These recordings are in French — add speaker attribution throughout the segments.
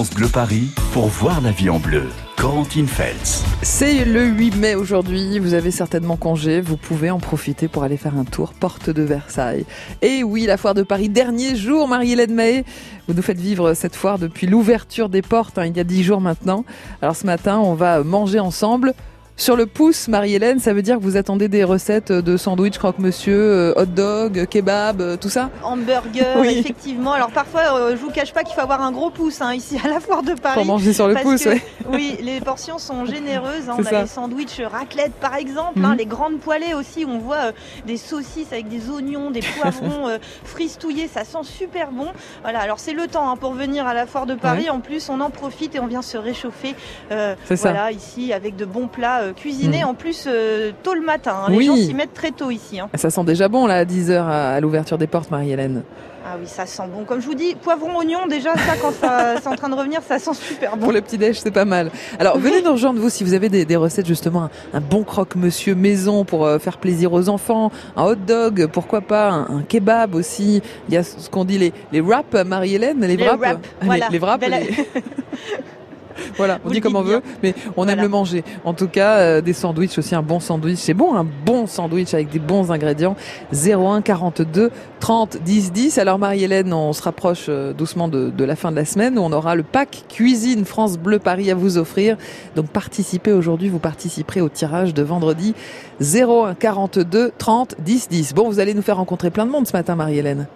Speaker 1: France Bleu Paris pour voir la vie en bleu. Corentine Feltz.
Speaker 2: C'est le 8 mai aujourd'hui, vous avez certainement congé, vous pouvez en profiter pour aller faire un tour porte de Versailles. Et oui, la foire de Paris, dernier jour, Marie-Hélène Mahé, vous nous faites vivre cette foire depuis l'ouverture des portes, hein, il y a 10 jours maintenant. Alors ce matin, on va manger ensemble sur le pouce, Marie-Hélène, ça veut dire que vous attendez des recettes de sandwich, croque-monsieur, euh, hot dog, kebab, euh, tout ça?
Speaker 3: Hamburger, effectivement. Alors parfois, euh, je vous cache pas qu'il faut avoir un gros pouce hein, ici à la foire de Paris.
Speaker 2: Pour manger sur le pouce, oui.
Speaker 3: Oui, les portions sont généreuses. Hein. On a les sandwichs raclette par exemple, hein. mhm. les grandes poêlées aussi. On voit des saucisses avec des oignons, des poivrons fristouillés, ça sent super bon. Voilà, alors c'est le temps pour venir à la foire de Paris. En plus, on en profite et on vient se réchauffer. voilà, ici avec de bons plats cuisiner hmm. en plus euh, tôt le matin. Hein. Les gens s'y mettent très tôt ici. Hein.
Speaker 2: Ça sent déjà bon là à 10h à, l'ouverture des portes, Marie-Hélène.
Speaker 3: Ah oui, ça sent bon. Comme je vous dis, poivron, oignon, déjà, ça, quand c'est en train de revenir, ça sent super bon.
Speaker 2: Pour le petit-déj, c'est pas mal. Alors, venez nous rejoindre, vous, si vous avez des, recettes, justement, un, bon croque-monsieur maison pour euh, faire plaisir aux enfants, un hot dog, pourquoi pas, un, kebab aussi. Il y a ce qu'on dit, les, les wraps, Marie-Hélène, les, wraps.
Speaker 3: voilà.
Speaker 2: les, wraps. voilà, on dit comme on veut, mais on aime le manger. En tout cas, euh, des sandwichs aussi, un bon sandwich, c'est bon, un bon sandwich avec des bons ingrédients. 01 42 30 10 10. Alors Marie-Hélène, on se rapproche euh, doucement de, de, la fin de la semaine où on aura le pack cuisine France Bleu Paris à vous offrir. Donc participez aujourd'hui, vous participerez au tirage de vendredi 01 42 30 10 10. Bon, vous allez nous faire rencontrer plein de monde ce matin, Marie-Hélène.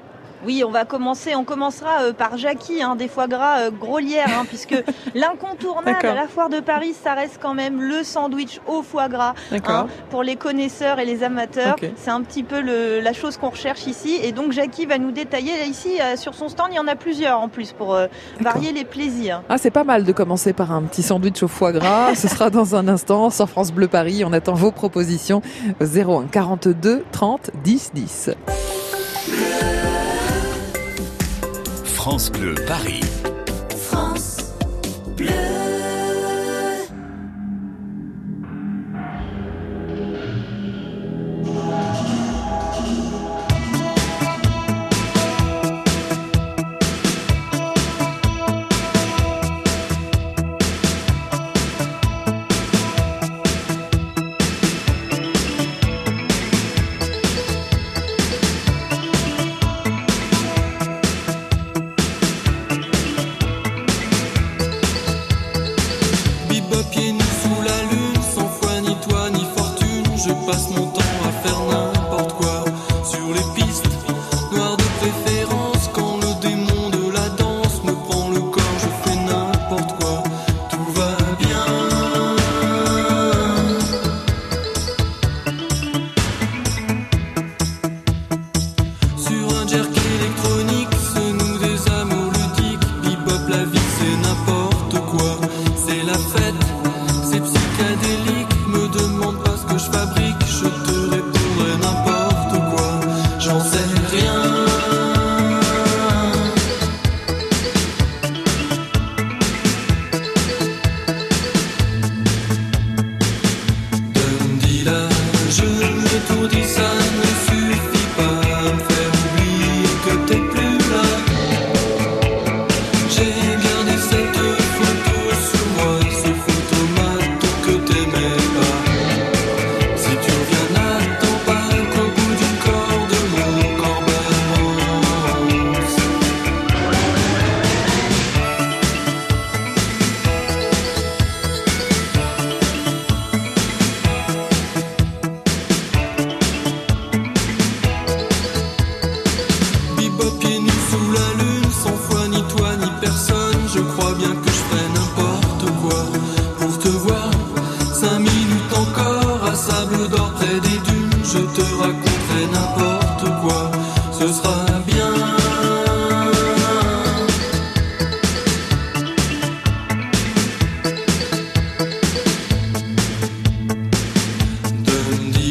Speaker 3: Oui, on va commencer. On commencera euh, par Jackie, hein, des foie gras euh, grolières, hein, puisque l'incontournable à la foire de Paris, ça reste quand même le sandwich au foie gras. Hein, pour les connaisseurs et les amateurs, c'est un petit peu le, la chose qu'on recherche ici. Et donc Jackie va nous détailler. ici, euh, sur son stand, il y en a plusieurs en plus pour varier les plaisirs.
Speaker 2: Ah, c'est pas mal de commencer par un petit sandwich au foie gras. Ce sera dans un instant sur France Bleu Paris. On attend vos propositions 01 42 30 10 10.
Speaker 1: France Bleu Paris. passe
Speaker 2: mon.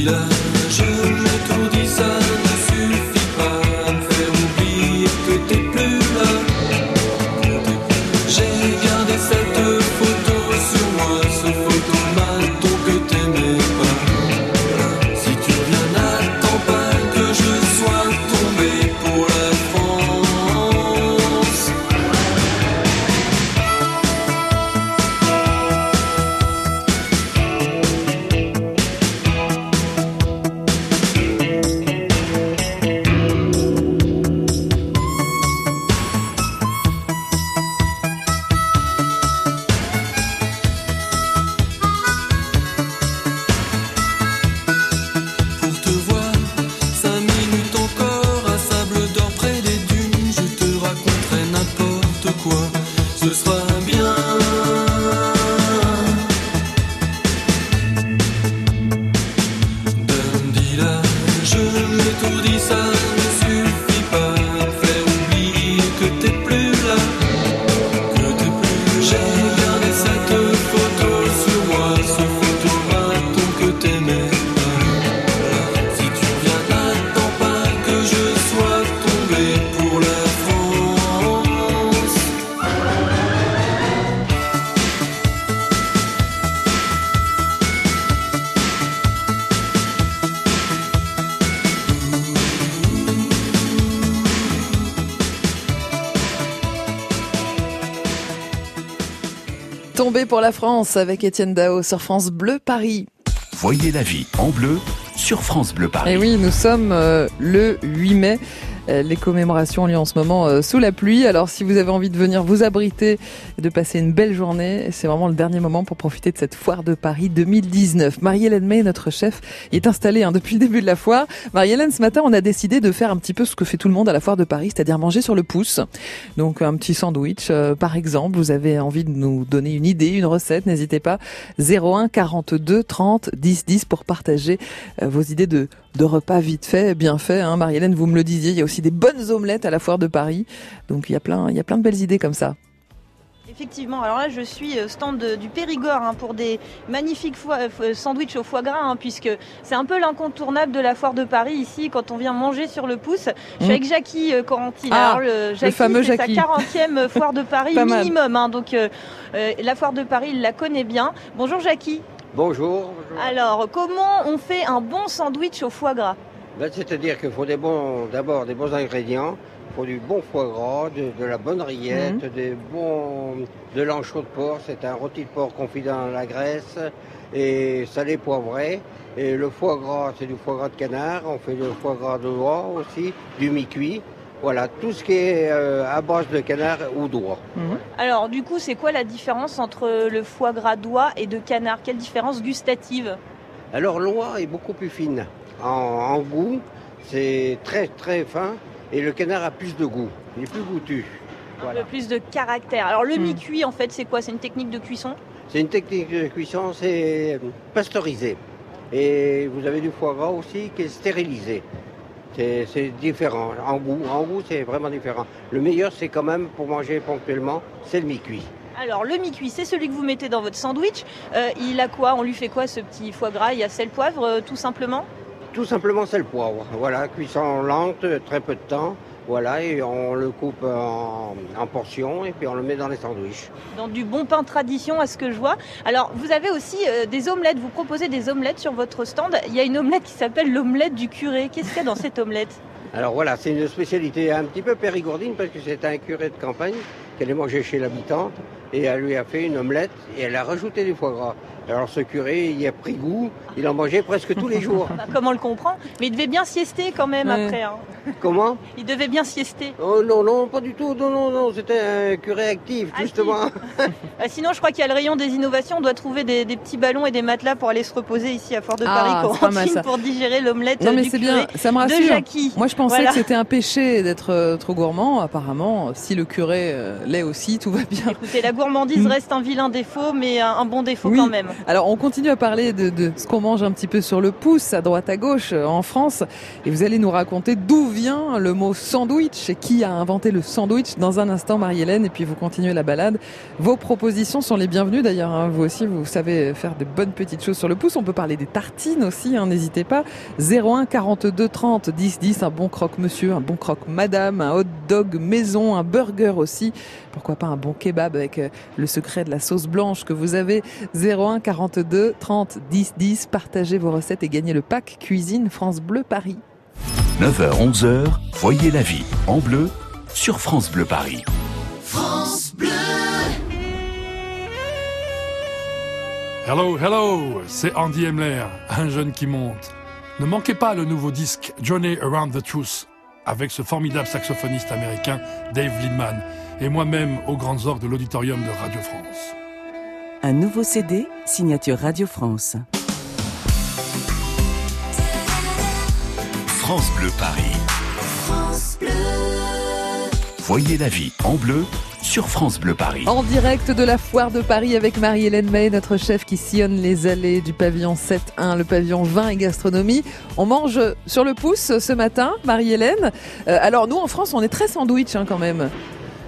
Speaker 2: love. La France avec Étienne Dao sur France Bleu Paris.
Speaker 4: Voyez la vie en bleu sur France Bleu Paris.
Speaker 2: Et oui, nous sommes euh, le 8 mai. Euh, les commémorations ont lieu en ce moment euh, sous la pluie. Alors si vous avez envie de venir vous abriter et de passer une belle journée, c'est vraiment le dernier moment pour profiter de cette foire de Paris 2019. Marie-Hélène May, notre chef, est installée hein, depuis le début de la foire. Marie-Hélène, ce matin, on a décidé de faire un petit peu ce que fait tout le monde à la foire de Paris, c'est-à-dire manger sur le pouce. Donc un petit sandwich, euh, par exemple. Vous avez envie de nous donner une idée, une recette, n'hésitez pas. 01 42 30 10 10 pour partager vos idées de, de repas vite fait, bien fait. Hein. Marie-Hélène, vous me le disiez, il y a aussi des bonnes omelettes à la foire de Paris. Donc il y a plein, il y a plein de belles idées comme ça.
Speaker 3: Effectivement, alors là je suis euh, stand du Périgord hein, pour des magnifiques euh, sandwichs au foie gras, hein, puisque c'est un peu l'incontournable de la foire de Paris ici quand on vient manger sur le pouce. Je suis mmh. avec Jackie euh, Corentine.
Speaker 2: Ah, le, Jackie, fameux
Speaker 3: c'est sa 40e foire de Paris minimum. Hein, donc la foire de Paris, il la connaît bien. Bonjour Jackie.
Speaker 5: Bonjour,
Speaker 3: Alors, comment on fait un bon sandwich au foie gras
Speaker 5: ben, C'est-à-dire qu'il faut des bons, d'abord des bons ingrédients. Il faut du bon foie gras, de, la bonne rillette, mhm. des bons, de l'anchois de porc. C'est un rôti de porc confit dans la graisse et salé poivré. Et le foie gras, c'est du foie gras de canard. On fait du foie gras de noix aussi, du mi-cuit. Voilà, tout ce qui est euh, à base de canard ou d'oie.
Speaker 3: Mhm. Alors, du coup, c'est quoi la différence entre le foie gras d'oie et de canard? Quelle différence gustative?
Speaker 5: Alors, l'oie est beaucoup plus fine. En, goût, c'est très très fin et le canard a plus de goût. Il est plus goûtu.
Speaker 3: Un peu plus de caractère. Alors, le mhm. mi-cuit, en fait, c'est quoi? C'est une technique de cuisson?
Speaker 5: C'est une technique de cuisson, c'est pasteurisé. Et vous avez du foie gras aussi qui est stérilisé. C'est différent. En goût, en goût, c'est vraiment différent. Le meilleur, c'est quand même pour manger ponctuellement, c'est le mi-cuit.
Speaker 3: Alors le mi-cuit, c'est celui que vous mettez dans votre sandwich. Euh, il a quoi? On lui fait quoi ce petit foie gras? Il y a sel poivre, euh, tout simplement?
Speaker 5: Tout simplement sel poivre. Voilà, cuisson lente, très peu de temps. Voilà, et on le coupe en, portions et puis on le met dans les sandwichs.
Speaker 3: Dans du bon pain tradition, à ce que je vois. Alors, vous avez aussi euh, des omelettes. Vous proposez des omelettes sur votre stand. Il y a une omelette qui s'appelle l'omelette du curé. Qu'est-ce qu'il y a dans cette omelette?
Speaker 5: Alors voilà, c'est une spécialité un petit peu périgourdine parce que c'est un curé de campagne qu'elle est mangée chez l'habitante et elle lui a fait une omelette et elle a rajouté du foie gras. Alors ce curé, il a pris goût, il en mangeait presque tous les jours.
Speaker 3: Bah, comment on le comprend Mais il devait bien siester quand même après. Hein.
Speaker 5: Comment?
Speaker 3: Il devait bien siester.
Speaker 5: Oh non, non, pas du tout. Non, non, non, c'était un curé actif, justement.
Speaker 3: Bah, sinon, je crois qu'il y a le rayon des innovations. On doit trouver des, petits ballons et des matelas pour aller se reposer ici à Fort de Paris ah, pour digérer l'omelette. Non, mais c'est bien,
Speaker 2: ça me rassure. Moi, je pensais que c'était un péché d'être euh, trop gourmand. Apparemment, si le curé euh, l'est aussi, tout va bien.
Speaker 3: Écoutez, la gourmandise reste un vilain défaut, mais un, bon défaut quand même.
Speaker 2: Alors, on continue à parler de, ce qu'on mange un petit peu sur le pouce, à droite, à gauche, euh, en France. Et vous allez nous raconter d'où vient le mot sandwich et qui a inventé le sandwich dans un instant, Marie-Hélène. Et puis, vous continuez la balade. Vos propositions sont les bienvenues d'ailleurs. Hein. Vous aussi, vous savez faire de bonnes petites choses sur le pouce. On peut parler des tartines aussi, hein, n'hésitez pas. 01 42 30 10 10, un bon croque-monsieur, un bon croque-madame, un hot dog maison, un burger aussi. Pourquoi pas un bon kebab avec euh, le secret de la sauce blanche que vous avez. 01 42 30 10 10. Partagez vos recettes et gagnez le pack Cuisine France Bleu Paris.
Speaker 4: 9h, 11h, voyez la vie en bleu sur France Bleu Paris.
Speaker 6: France Bleu Hello, hello, c'est Andy Emler, un jeune qui monte. Ne manquez pas le nouveau disque Journey Around the Truth avec ce formidable saxophoniste américain Dave Lindman et moi-même aux grandes orgues de l'auditorium de Radio France.
Speaker 7: Un nouveau CD, signature Radio France.
Speaker 4: France Bleu Paris. France Bleu. Voyez la vie en bleu sur France Bleu Paris.
Speaker 2: En direct de la foire de Paris avec Marie-Hélène May, notre chef qui sillonne les allées du pavillon 7-1, le pavillon vin et gastronomie. On mange sur le pouce ce matin, Marie-Hélène. Euh, alors nous en France, on est très sandwich hein, quand même.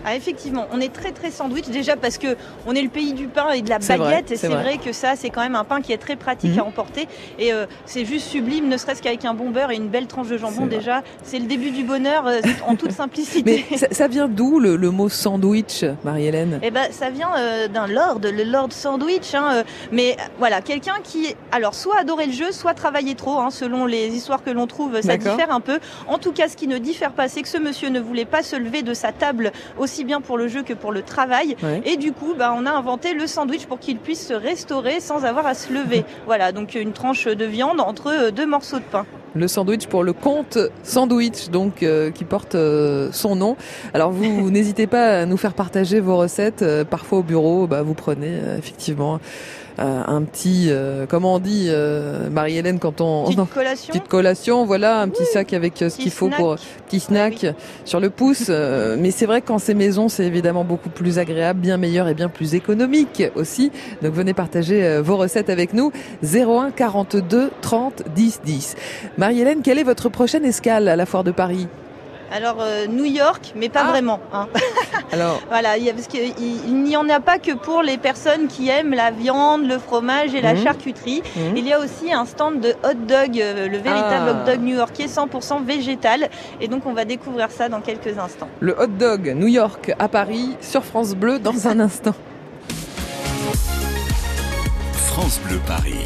Speaker 3: Ah, effectivement, on est très très sandwich déjà parce que on est le pays du pain et de la baguette et c'est vrai. que ça c'est quand même un pain qui est très pratique mhm. à emporter et euh, c'est juste sublime, ne serait-ce qu'avec un bon beurre et une belle tranche de jambon déjà, c'est le début du bonheur euh, en toute simplicité.
Speaker 2: Mais ça, vient d'où le, mot sandwich, Marie-Hélène?
Speaker 3: Eh ben ça vient euh, d'un lord, le lord sandwich, hein, mais voilà quelqu'un qui alors soit adorait le jeu, soit travaillait trop, hein, selon les histoires que l'on trouve, ça diffère un peu. En tout cas, ce qui ne diffère pas, c'est que ce monsieur ne voulait pas se lever de sa table aussi aussi bien pour le jeu que pour le travail. Et du coup, bah, on a inventé le sandwich pour qu'il puisse se restaurer sans avoir à se lever. voilà, donc une tranche de viande entre euh, deux morceaux de pain
Speaker 2: le sandwich pour le compte sandwich donc euh, qui porte euh, son nom. Alors vous n'hésitez pas à nous faire partager vos recettes. parfois au bureau, bah, vous prenez effectivement un petit, euh, comment on dit, euh, Marie-Hélène, quand on
Speaker 3: petite collation,
Speaker 2: petite collation, voilà, un petit sac avec ce qu'il faut pour petit snack sur le pouce. mais c'est vrai que quand c'est maison, c'est évidemment beaucoup plus agréable, bien meilleur et bien plus économique aussi. Donc venez partager vos recettes avec nous. 01 42 30 10 10. Marie-Hélène, quelle est votre prochaine escale à la foire de Paris?
Speaker 3: Alors euh, New York, mais pas ah. vraiment. Hein. Alors voilà, parce qu'il n'y en a pas que pour les personnes qui aiment la viande, le fromage et la mhm. charcuterie. Mhm. Il y a aussi un stand de hot dog, euh, le véritable ah. hot dog new-yorkais 100% végétal. Et donc on va découvrir ça dans quelques instants.
Speaker 2: Le hot dog New York à Paris sur France Bleu dans un instant.
Speaker 4: France Bleu Paris.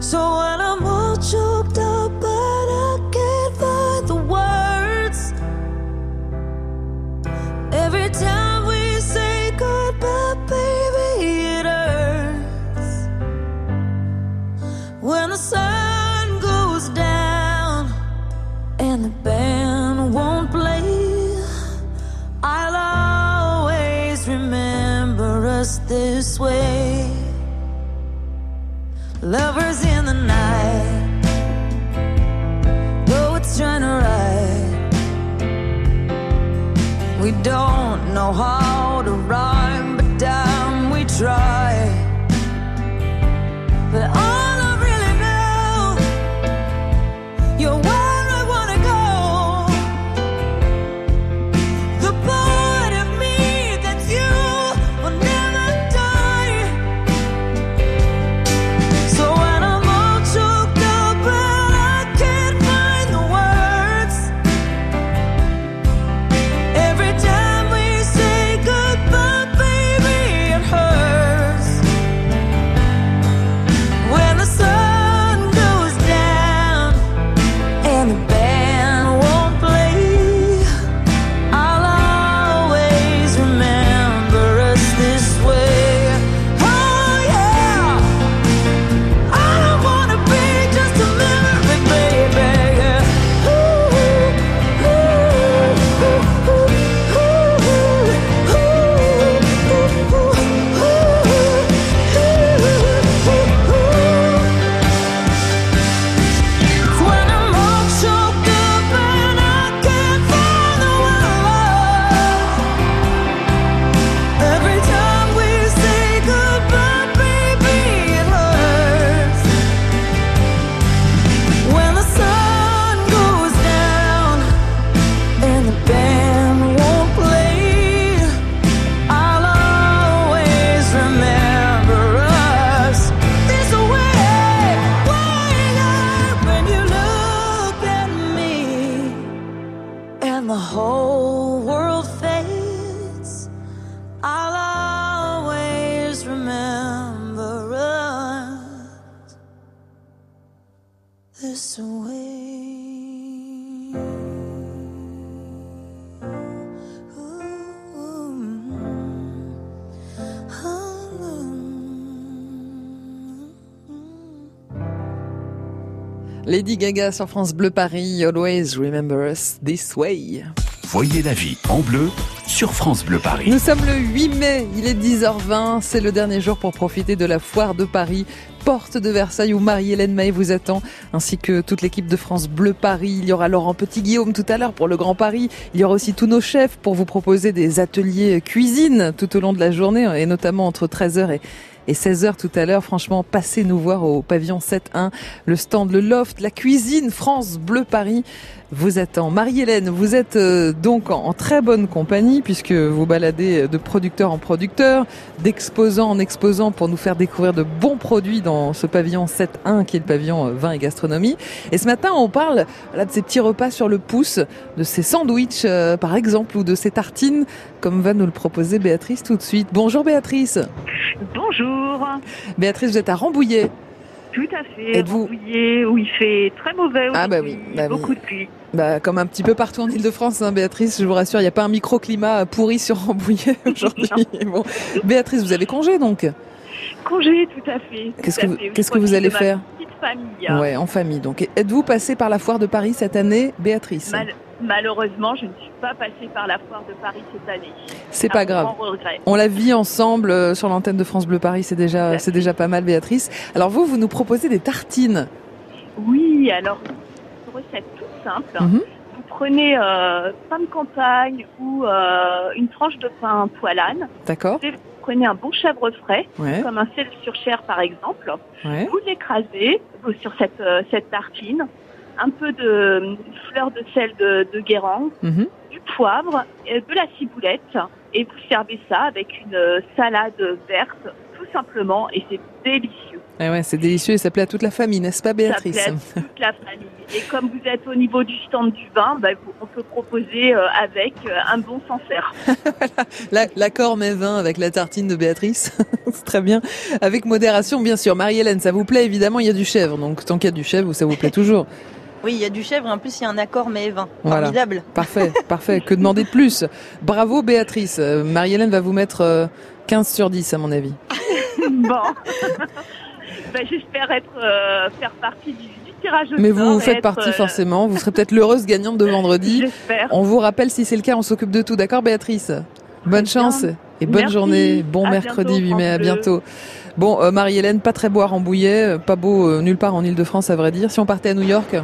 Speaker 4: So when I'm all choked up,
Speaker 2: Lady Gaga sur France Bleu Paris, Always Remember Us This Way.
Speaker 4: Voyez la vie en bleu sur France Bleu Paris.
Speaker 2: Nous sommes le 8 mai, il est 10h20, c'est le dernier jour pour profiter de la foire de Paris, porte de Versailles où Marie-Hélène May vous attend, ainsi que toute l'équipe de France Bleu Paris. Il y aura Laurent Petit-Guillaume tout à l'heure pour le Grand Paris. Il y aura aussi tous nos chefs pour vous proposer des ateliers cuisine tout au long de la journée, et notamment entre 13h et et 16h tout à l'heure. Franchement, passez nous voir au pavillon 7-1, le stand, le loft, la cuisine France Bleu Paris. Vous attend. Marie-Hélène, vous êtes euh, donc en, très bonne compagnie puisque vous baladez de producteur en producteur, d'exposant en exposant pour nous faire découvrir de bons produits dans ce pavillon 7.1 qui est le pavillon euh, vin et gastronomie. Et ce matin, on parle de ces petits repas sur le pouce, de ces sandwichs euh, par exemple ou de ces tartines comme va nous le proposer Béatrice tout de suite. Bonjour Béatrice.
Speaker 8: Bonjour.
Speaker 2: Béatrice, vous êtes à Rambouillet.
Speaker 8: Tout à fait. Êtes-vous où il fait très mauvais
Speaker 2: Ah bah oui,
Speaker 8: bah beaucoup de pluie.
Speaker 2: Bah, comme un petit peu partout en Ile-de-France, hein, Béatrice, je vous rassure, il n'y a pas un microclimat pourri sur Rambouillet aujourd'hui. bon. Béatrice, vous avez congé donc
Speaker 8: Congé, tout à fait.
Speaker 2: Qu'est-ce que, vous, qu'est-ce que vous allez faire
Speaker 8: petite famille.
Speaker 2: Ouais, en famille. Donc, êtes-vous passée par la foire de Paris cette année, Béatrice?
Speaker 8: Malheureusement, je ne suis pas passée par la foire de Paris cette année.
Speaker 2: C'est pas grave. On la vit ensemble euh, sur l'antenne de France Bleu Paris, c'est déjà, c'est déjà pas mal, Béatrice. Alors vous, vous nous proposez des tartines.
Speaker 8: Oui, alors une recette toute simple. Mhm. Vous prenez euh, pain de campagne ou euh, une tranche de pain poilane.
Speaker 2: D'accord.
Speaker 8: Vous prenez un bon chèvre frais, comme un sel sur chair par exemple. Vous l'écrasez sur cette, cette tartine un peu de fleur de sel de, de Guérande, mhm. du poivre, de la ciboulette, et vous servez ça avec une salade verte, tout simplement, et c'est délicieux.
Speaker 2: Eh ouais, c'est délicieux et ça plaît à toute la famille, n'est-ce pas Béatrice
Speaker 8: Ça plaît à toute la famille. Et comme vous êtes au niveau du stand du vin, bah, on peut proposer euh, avec euh, un bon Sancerre.
Speaker 2: voilà, l'accord mes vins avec la tartine de Béatrice, c'est très bien. Avec modération, bien sûr. Marie-Hélène, ça vous plaît évidemment, il y a du chèvre, donc tant qu'il y a du chèvre, ça vous plaît toujours.
Speaker 3: Oui, il y a du chèvre et en plus il y a un accord mais vin. Formidable.
Speaker 2: Parfait, parfait. Que demander de plus? Bravo Béatrice. Euh, Marie-Hélène va vous mettre 15 euh, sur 10 à mon avis.
Speaker 8: bon. Ben, j'espère être euh, faire partie du, tirage au
Speaker 2: Mais vous faites partie forcément. Vous serez peut-être l'heureuse gagnante de vendredi.
Speaker 8: J'espère.
Speaker 2: On vous rappelle si c'est le cas, on s'occupe de tout. D'accord Béatrice? Bonne chance et bonne journée. Bon mercredi 8 mai. À bientôt. Bon, Marie-Hélène, pas très boire en bouillet, pas beau nulle part en Ile-de-France à vrai dire. Si on partait à New York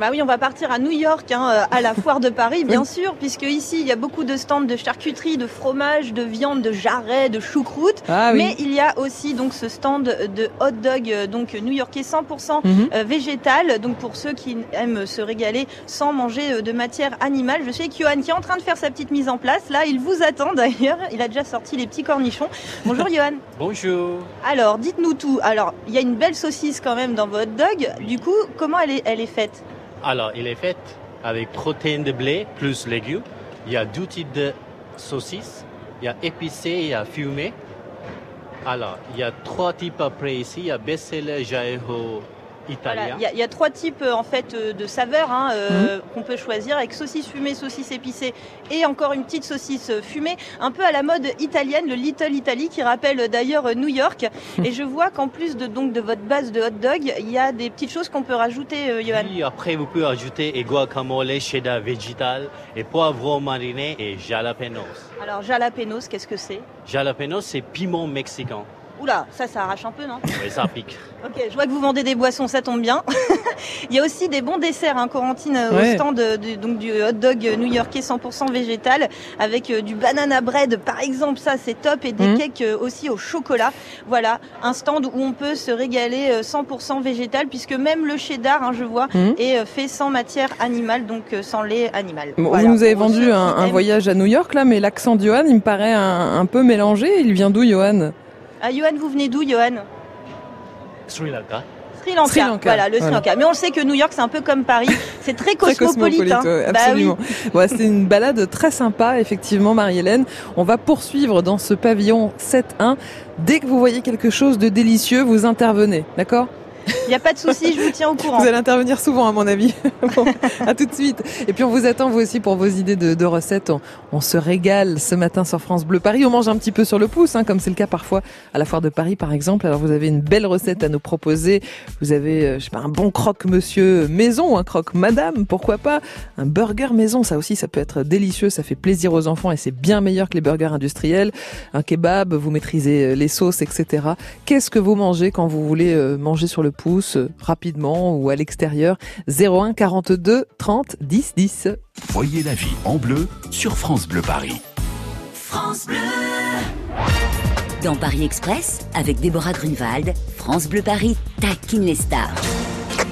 Speaker 3: bah oui, on va partir à New York, hein, euh, à la foire de Paris, bien sûr, puisque ici il y a beaucoup de stands de charcuterie, de fromage, de viande, de jarret, de choucroute.
Speaker 2: Ah
Speaker 3: mais il y a aussi donc ce stand de hot dog, euh, donc new-yorkais 100% mhm. euh, végétal. Donc pour ceux qui aiment se régaler sans manger de matière animale, je sais que Johan qui est en train de faire sa petite mise en place. Là, il vous attend d'ailleurs. Il a déjà sorti les petits cornichons. Bonjour Johan.
Speaker 9: Bonjour.
Speaker 3: Alors, dites-nous tout. Alors, il y a une belle saucisse quand même dans votre dog. Du coup, comment elle est, elle est faite?
Speaker 9: Alors, il est fait avec protéines de blé plus légumes. Il y a deux types de saucisses. Il y a épicé il y a fumé. Alors, il y a trois types après ici. Il y a
Speaker 3: il y, a trois types euh, en fait euh, de saveurs hein, euh, mhm. qu'on peut choisir avec saucisse fumée, saucisse épicée et encore une petite saucisse fumée, un peu à la mode italienne, le Little Italy qui rappelle d'ailleurs New York. Et je vois qu'en plus de donc de votre base de hot dog, il y a des petites choses qu'on peut rajouter, Johan.
Speaker 9: Oui, après vous pouvez ajouter et guacamole, cheddar végétal et poivron mariné et jalapenos.
Speaker 3: Alors jalapenos, qu'est-ce que c'est?
Speaker 9: Jalapenos, c'est piment mexicain.
Speaker 3: Oula, ça, ça arrache un peu, non
Speaker 9: Oui, ça pique.
Speaker 3: ok, je vois que vous vendez des boissons, ça tombe bien. Il y a aussi des bons desserts, hein, Corentine, euh, au stand donc, du hot dog new-yorkais 100% végétal, avec euh, du banana bread, par exemple, ça c'est top, et des mmh. cakes euh, aussi au chocolat. Voilà, un stand où on peut se régaler 100% végétal, puisque même le cheddar, hein, je vois, mmh. est fait sans matière animale, donc sans lait animal.
Speaker 2: vous nous avez vendu un, voyage à New York, là, mais l'accent de Johan, il me paraît un, un peu mélangé. Il vient d'où, Johan
Speaker 3: ah, Johan, vous venez d'où, Johan?
Speaker 9: Sri Lanka.
Speaker 3: Sri Lanka. Voilà, le Sri Lanka. Mais on sait que New York, c'est un peu comme Paris. C'est très cosmopolite. très cosmopolite
Speaker 2: hein. absolument. Bah c'est une balade très sympa, effectivement, Marie-Hélène. On va poursuivre dans ce pavillon 7-1. Dès que vous voyez quelque chose de délicieux, vous intervenez. D'accord?
Speaker 3: Il n'y a pas de souci, je vous tiens au courant.
Speaker 2: Vous allez intervenir souvent, à mon avis. bon, à tout de suite. Et puis on vous attend, vous aussi, pour vos idées de, recettes. On, se régale ce matin sur France Bleu Paris. On mange un petit peu sur le pouce, hein, comme c'est le cas parfois à la foire de Paris, par exemple. Alors vous avez une belle recette à nous proposer. Vous avez, euh, je sais pas, un bon croque monsieur maison, un croque madame, pourquoi pas? Un burger maison, ça aussi, ça peut être délicieux. Ça fait plaisir aux enfants et c'est bien meilleur que les burgers industriels. Un kebab, vous maîtrisez euh, les sauces, etc. Qu'est-ce que vous mangez quand vous voulez euh, manger sur le pouce, rapidement ou à l'extérieur. 01 42 30 10 10.
Speaker 4: Voyez la vie en bleu sur France Bleu Paris.
Speaker 10: France Bleu. Dans Paris Express, avec Déborah Grunewald, France Bleu Paris taquine les stars.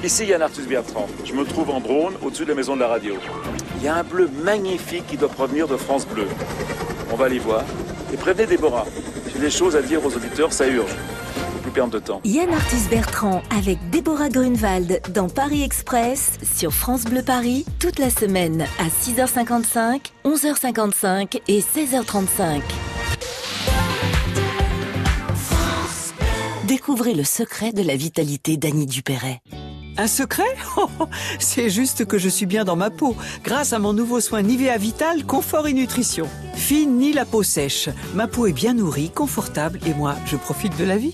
Speaker 11: Ici Yann Arthus Bertrand. Je me trouve en drone au-dessus de la maison de la radio. Il y a un bleu magnifique qui doit provenir de France Bleu. On va aller voir. Et prévenez Déborah. J'ai des choses à dire aux auditeurs, ça urge. Faut plus perdre de temps.
Speaker 10: Yann Arthus Bertrand avec Déborah Grunewald dans Paris Express sur France Bleu Paris toute la semaine à 6h55, 11h55 et 16h35. Découvrez le secret de la vitalité d'Annie Dupéret.
Speaker 12: Un secret? C'est juste que je suis bien dans ma peau, grâce à mon nouveau soin Nivea Vital Confort et Nutrition. Fine ni la peau sèche. Ma peau est bien nourrie, confortable et moi, je profite de la vie.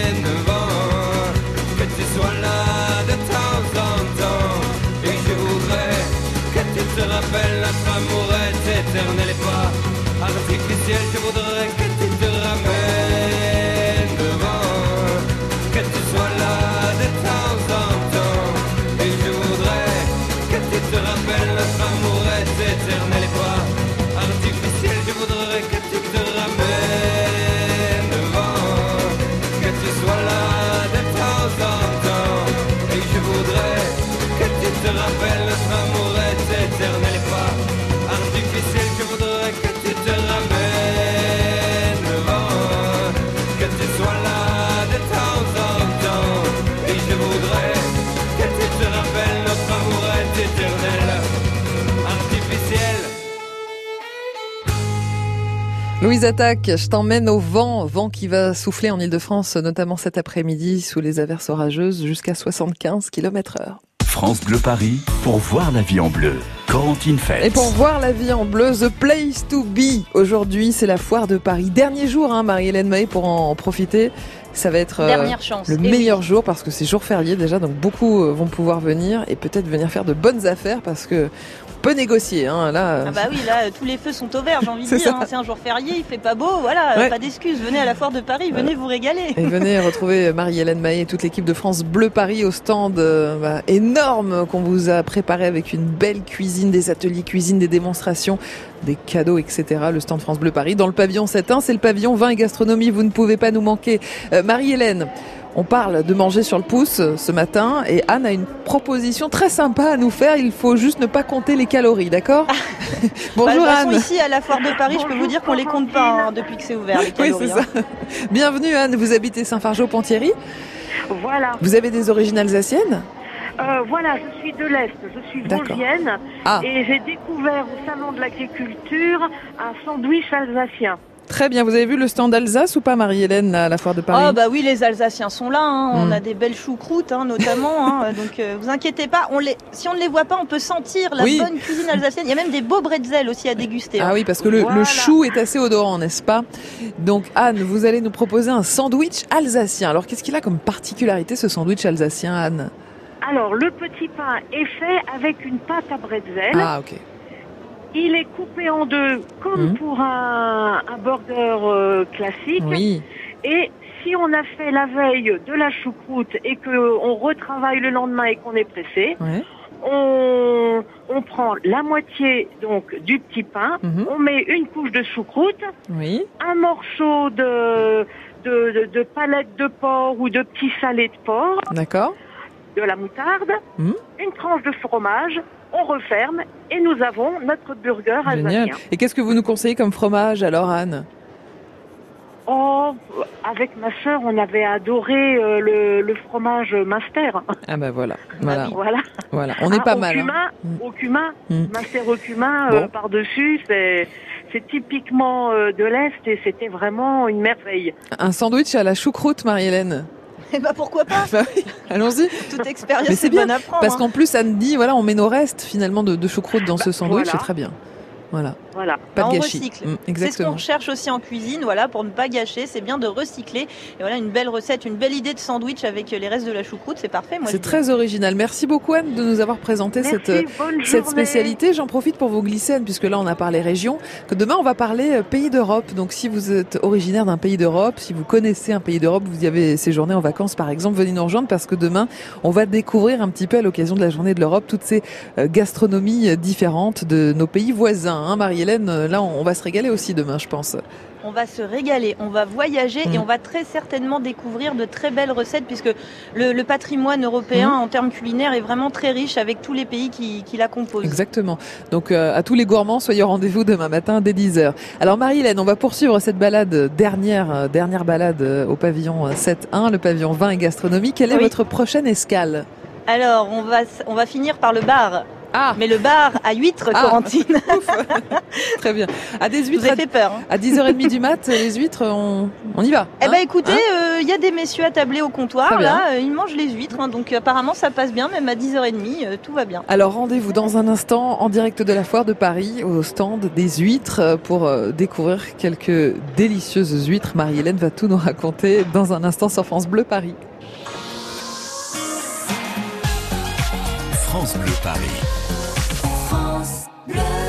Speaker 13: sois là de temps en temps. Et je voudrais que tu te rappelles notre amour est éternel et pas artificiel, je voudrais que voudrais
Speaker 2: Louise Attaque, je t'emmène au vent, vent qui va souffler en Ile-de-France, notamment cet après-midi sous les averses orageuses jusqu'à 75 km heure.
Speaker 4: France Bleu Paris pour voir la vie en bleu. Corentine Fête.
Speaker 2: Et pour voir la vie en bleu, The Place to Be. Aujourd'hui, c'est la foire de Paris. Dernier jour, hein, Marie-Hélène Mahé, pour en profiter. Ça va être euh,
Speaker 3: Dernière chance.
Speaker 2: le
Speaker 3: Eh
Speaker 2: meilleur
Speaker 3: oui.
Speaker 2: jour parce que c'est jour férié déjà, donc beaucoup euh, vont pouvoir venir et peut-être venir faire de bonnes affaires parce que peut négocier. Hein, là,
Speaker 3: Ah bah oui, là, tous les feux sont au vert, j'ai envie de dire. hein. C'est un jour férié, il fait pas beau, voilà,
Speaker 2: Ouais.
Speaker 3: pas d'excuses. Venez à la foire de Paris, venez vous régaler.
Speaker 2: Et venez retrouver Marie-Hélène Mahé et toute l'équipe de France Bleu Paris au stand euh, bah, énorme qu'on vous a préparé avec une belle cuisine, des ateliers cuisine, des démonstrations, des cadeaux, etc. Le stand France Bleu Paris dans le pavillon 7.1, c'est le pavillon vin et gastronomie. Vous ne pouvez pas nous manquer. Euh, Marie-Hélène, On parle de manger sur le pouce euh, ce matin et Anne a une proposition très sympa à nous faire. Il faut juste ne pas compter les calories, d'accord
Speaker 3: Bonjour bah, Anne. ici à la foire de Paris, je peux vous dire qu'on les compte pas hein, depuis que c'est ouvert les calories. Oui, c'est ça.
Speaker 2: Hein. Bienvenue Anne, vous habitez Saint-Fargeau-Ponthierry
Speaker 14: Voilà.
Speaker 2: Vous avez des origines alsaciennes
Speaker 14: euh, voilà, je suis de l'Est, je suis vosgienne ah. et j'ai découvert au Salon de l'Agriculture un sandwich alsacien.
Speaker 2: Très bien. Vous avez vu le stand d'Alsace ou pas, Marie-Hélène, à la foire de Paris
Speaker 3: Ah bah oui, les Alsaciens sont là. Hein. On hmm. a des belles choucroutes, hein, notamment. Hein. Donc, euh, vous inquiétez pas. On les... Si on ne les voit pas, on peut sentir la bonne cuisine alsacienne. Il y a même des beaux bretzels aussi à déguster.
Speaker 2: Ah oui, parce que le, chou est assez odorant, n'est-ce pas? Donc, Anne, vous allez nous proposer un sandwich alsacien. Alors, qu'est-ce qu'il a comme particularité, ce sandwich alsacien, Anne?
Speaker 14: Alors, le petit pain est fait avec une pâte à bretzel.
Speaker 2: Ah, ok.
Speaker 14: Il est coupé en deux comme mmh. pour un, burger euh, classique.
Speaker 2: Oui.
Speaker 14: Et si on a fait la veille de la choucroute et qu'on retravaille le lendemain et qu'on est pressé, on, prend la moitié donc du petit pain, mmh. on met une couche de choucroute,
Speaker 2: oui.
Speaker 14: un morceau de, de, de, palette de porc ou de petits salés de porc.
Speaker 2: D'accord.
Speaker 14: De la moutarde, mmh. une tranche de fromage, on referme et nous avons notre burger Génial.
Speaker 2: Et qu'est-ce que vous nous conseillez comme fromage alors, Anne?
Speaker 14: Oh, avec ma sœur, on avait adoré euh, le, fromage master.
Speaker 2: Ah ben voilà, voilà,
Speaker 14: voilà.
Speaker 2: voilà. On est ah, pas mal.
Speaker 14: Cumin, hein. Au cumin, mm. master au cumin euh, par dessus, c'est c'est typiquement euh, de l'est et c'était vraiment une merveille.
Speaker 2: Un sandwich à la choucroute, Marie-Hélène?
Speaker 3: Eh ben pourquoi pas
Speaker 2: bah Allons-y.
Speaker 3: Toute expérience Mais c'est bien
Speaker 2: parce hein. qu'en plus Anne dit voilà on met nos restes finalement de, choucroute dans bah, ce sandwich, c'est très bien. Voilà.
Speaker 14: Voilà.
Speaker 2: Pas
Speaker 3: de
Speaker 2: gâchis.
Speaker 3: recycle. Mm, c'est ce qu'on recherche aussi en cuisine, voilà, pour ne pas gâcher. C'est bien de recycler. Et voilà, une belle recette, une belle idée de sandwich avec les restes de la choucroute, c'est parfait.
Speaker 2: C'est très original. Merci beaucoup Anne de nous avoir présenté cette, cette spécialité. J'en profite pour vous glisser, Anne, puisque là on a parlé région, que demain on va parler euh, pays d'Europe. Donc si vous êtes originaire d'un pays d'Europe, si vous connaissez un pays d'Europe, vous y avez séjourné en vacances par exemple, venez nous rejoindre parce que demain on va découvrir un petit peu à l'occasion de la journée de l'Europe toutes ces euh, gastronomies euh, différentes de nos pays voisins. Hein, Marie-Hélène là, on va se régaler aussi demain, je pense.
Speaker 3: On va se régaler, on va voyager et mm. on va très certainement découvrir de très belles recettes puisque le, patrimoine européen mm. en termes culinaires est vraiment très riche avec tous les pays qui, la composent.
Speaker 2: Exactement. Donc euh, à tous les gourmands, soyez au rendez-vous demain matin dès 10h. Alors Marie-Hélène, on va poursuivre cette balade, dernière, euh, dernière balade euh, au pavillon 7.1, le pavillon vin et gastronomie. Quelle est votre prochaine escale?
Speaker 3: Alors, on va, on va finir par le bar.
Speaker 2: Ah.
Speaker 3: Mais le bar à huîtres, ah. Corentine.
Speaker 2: Très bien. À des huîtres.
Speaker 3: Vous fait peur. Hein.
Speaker 2: À 10h30 du mat, les huîtres, on, on y va.
Speaker 3: Eh ben, hein écoutez, hein euh, il y a des messieurs attablés au comptoir. Là, euh, ils mangent les huîtres. donc apparemment, ça passe bien. Même à 10h30, euh, tout va bien.
Speaker 2: Alors rendez-vous dans un instant en direct de la foire de Paris au stand des huîtres pour découvrir quelques délicieuses huîtres. Marie-Hélène va tout nous raconter dans un instant sur France Bleu Paris.
Speaker 4: France Bleu Paris. 라